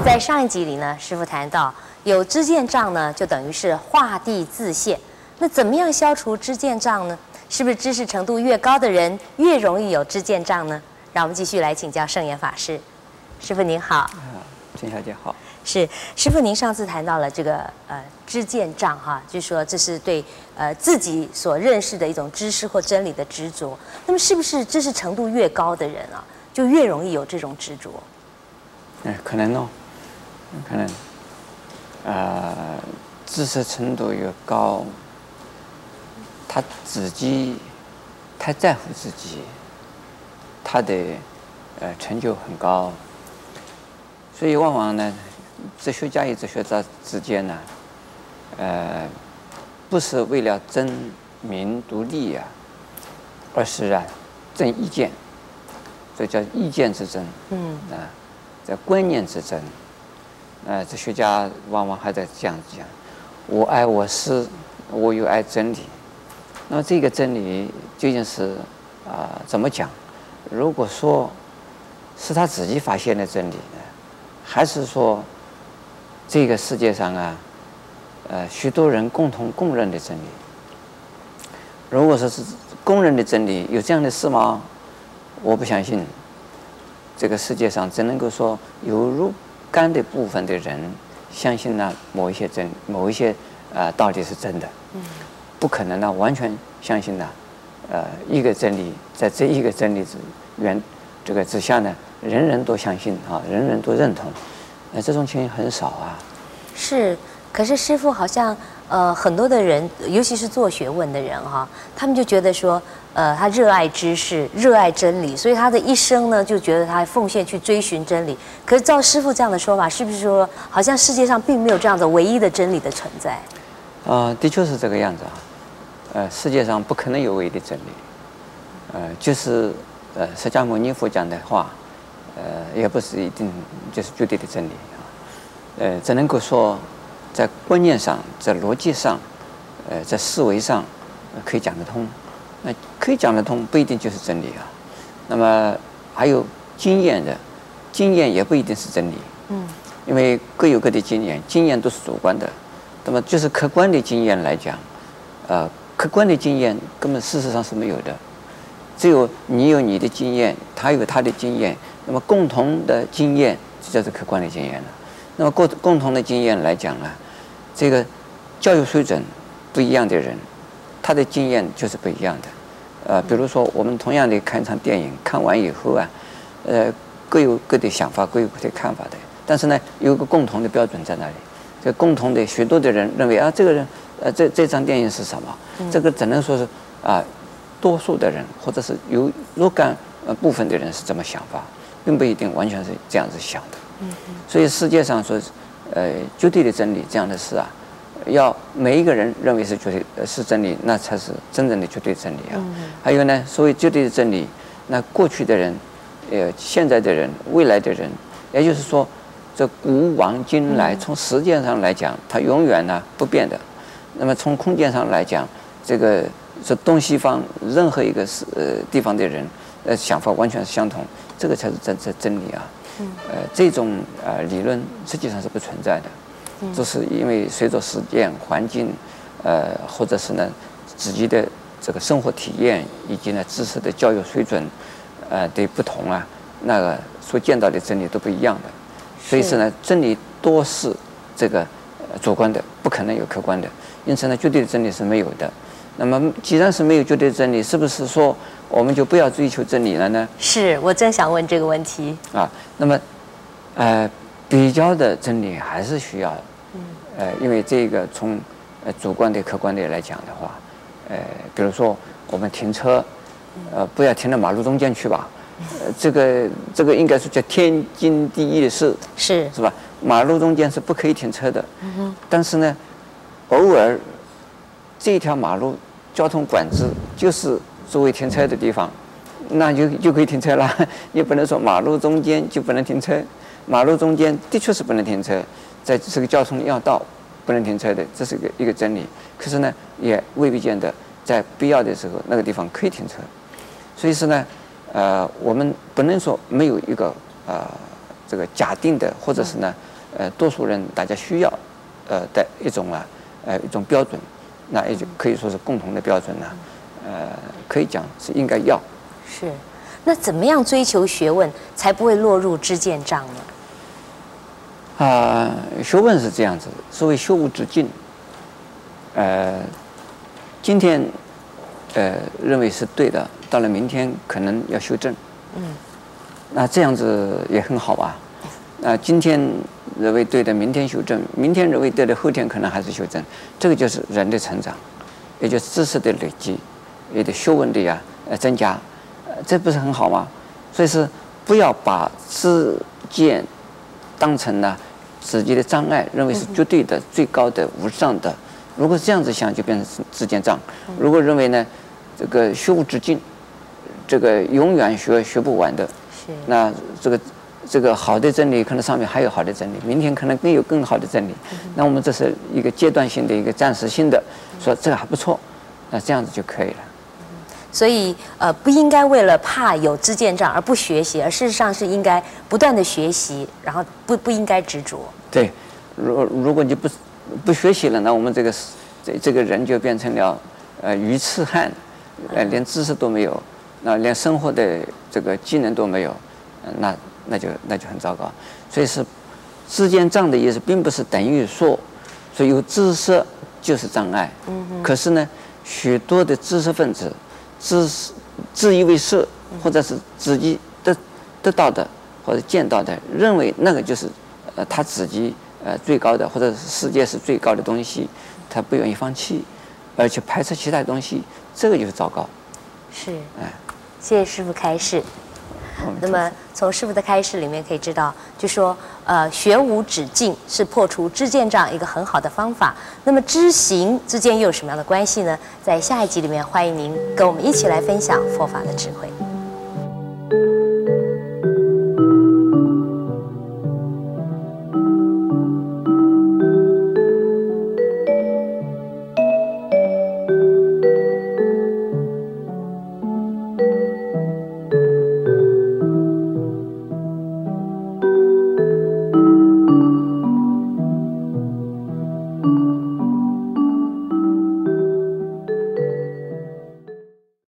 么在上一集里呢，师傅谈到有知见障呢，就等于是画地自限。那怎么样消除知见障呢？是不是知识程度越高的人越容易有知见障呢？让我们继续来请教圣严法师。师傅您好。啊，陈小姐好。是师傅，您上次谈到了这个呃知见障哈，就说这是对呃自己所认识的一种知识或真理的执着。那么是不是知识程度越高的人啊，就越容易有这种执着？哎，可能哦，可能。呃，知识程度越高，他自己太在乎自己，他的呃成就很高，所以往往呢。哲学家与哲学家之间呢，呃，不是为了争名独利啊，而是啊，争意见，这叫意见之争。嗯。啊，在观念之争。呃，哲学家往往还在这样讲：我爱我师，我又爱真理。那么这个真理究竟是啊、怎么讲？如果说是他自己发现的真理呢，还是说？这个世界上啊，呃，许多人共同公认的真理。如果说是公认的真理，有这样的事吗？我不相信。这个世界上只能够说有如肝的部分的人相信呢某一些真某一些呃到底是真的。不可能呢完全相信呢，呃，一个真理在这一个真理之原这个之下呢，人人都相信啊，人人都认同。那这种情形很少啊。是，可是师傅好像呃很多的人，尤其是做学问的人哈，他们就觉得说，呃，他热爱知识，热爱真理，所以他的一生呢就觉得他奉献去追寻真理。可是照师傅这样的说法，是不是说好像世界上并没有这样子唯一的真理的存在？啊、呃，的确是这个样子啊。呃，世界上不可能有唯一的真理。呃，就是呃释迦牟尼佛讲的话。呃，也不是一定就是绝对的真理啊。呃，只能够说，在观念上，在逻辑上，呃，在思维上，可以讲得通。那可以讲得通，不一定就是真理啊。那么还有经验的，经验也不一定是真理。嗯。因为各有各的经验，经验都是主观的。那么就是客观的经验来讲，呃，客观的经验根本事实上是没有的。只有你有你的经验，他有他的经验。那么共同的经验，就叫做客观的经验了。那么共共同的经验来讲呢，这个教育水准不一样的人，他的经验就是不一样的。呃，比如说我们同样的看一场电影，看完以后啊，呃，各有各的想法，各有各的看法的。但是呢，有个共同的标准在那里。这共同的许多的人认为啊，这个人呃，这这张电影是什么？这个只能说是啊，多数的人或者是有若干呃部分的人是这么想法。并不一定完全是这样子想的，所以世界上说，呃，绝对的真理这样的事啊，要每一个人认为是绝对是真理，那才是真正的绝对真理啊。还有呢，所谓绝对的真理，那过去的人，呃，现在的人，未来的人，也就是说，这古往今来，从时间上来讲，它永远呢不变的。那么从空间上来讲，这个是东西方任何一个是呃地方的人，呃，想法完全是相同。这个才是真真真理啊！呃，这种呃理论实际上是不存在的，这是因为随着实践环境，呃，或者是呢自己的这个生活体验以及呢知识的教育水准，呃的不同啊，那个所见到的真理都不一样的，所以说呢，真理多是这个主观的，不可能有客观的，因此呢，绝对的真理是没有的。那么，既然是没有绝对真理，是不是说我们就不要追求真理了呢？是我正想问这个问题啊。那么，呃，比较的真理还是需要，嗯，呃，因为这个从呃主观的、客观的来讲的话，呃，比如说我们停车，呃，不要停到马路中间去吧，呃，这个这个应该是叫天经地义的事，是是吧？马路中间是不可以停车的。但是呢，偶尔这条马路。交通管制就是作为停车的地方，那就就可以停车了。也不能说马路中间就不能停车，马路中间的确是不能停车，在这个交通要道不能停车的，这是一个一个真理。可是呢，也未必见得在必要的时候那个地方可以停车。所以说呢，呃，我们不能说没有一个呃这个假定的，或者是呢，呃，多数人大家需要，呃的一种啊，呃一种标准，那也就可以说是共同的标准呢，呃，可以讲是应该要。是，那怎么样追求学问才不会落入知见障呢？啊，学问是这样子，所谓学无止境。呃，今天呃认为是对的，到了明天可能要修正。嗯。那这样子也很好啊。那今天认为对的，明天修正；明天认为对的，后天可能还是修正。这个就是人的成长，也就是知识的累积，也得学问的呀呃增加，呃，这不是很好吗？所以是不要把自见当成呢自己的障碍，认为是绝对的、最高的、无上的。如果这样子想，就变成自见障；如果认为呢，这个学无止境，这个永远学学不完的。那这个这个好的真理，可能上面还有好的真理，明天可能更有更好的真理。那我们这是一个阶段性的一个暂时性的，说这个还不错，那这样子就可以了。所以呃，不应该为了怕有知见障而不学习，而事实上是应该不断的学习，然后不不应该执着。对，如如果你不不学习了，那我们这个这这个人就变成了呃鱼痴汉，呃连知识都没有。那连生活的这个技能都没有，那那就那就很糟糕。所以是知见障的意思，并不是等于说，所以有知识就是障碍。嗯嗯。可是呢，许多的知识分子，自自以为是，或者是自己得得到的或者见到的，认为那个就是呃他自己呃最高的，或者是世界是最高的东西，他不愿意放弃，而且排斥其他东西，这个就是糟糕。是。哎。谢谢师傅开示。那么从师傅的开示里面可以知道，就说呃学无止境是破除知见障一个很好的方法。那么知行之间又有什么样的关系呢？在下一集里面，欢迎您跟我们一起来分享佛法的智慧。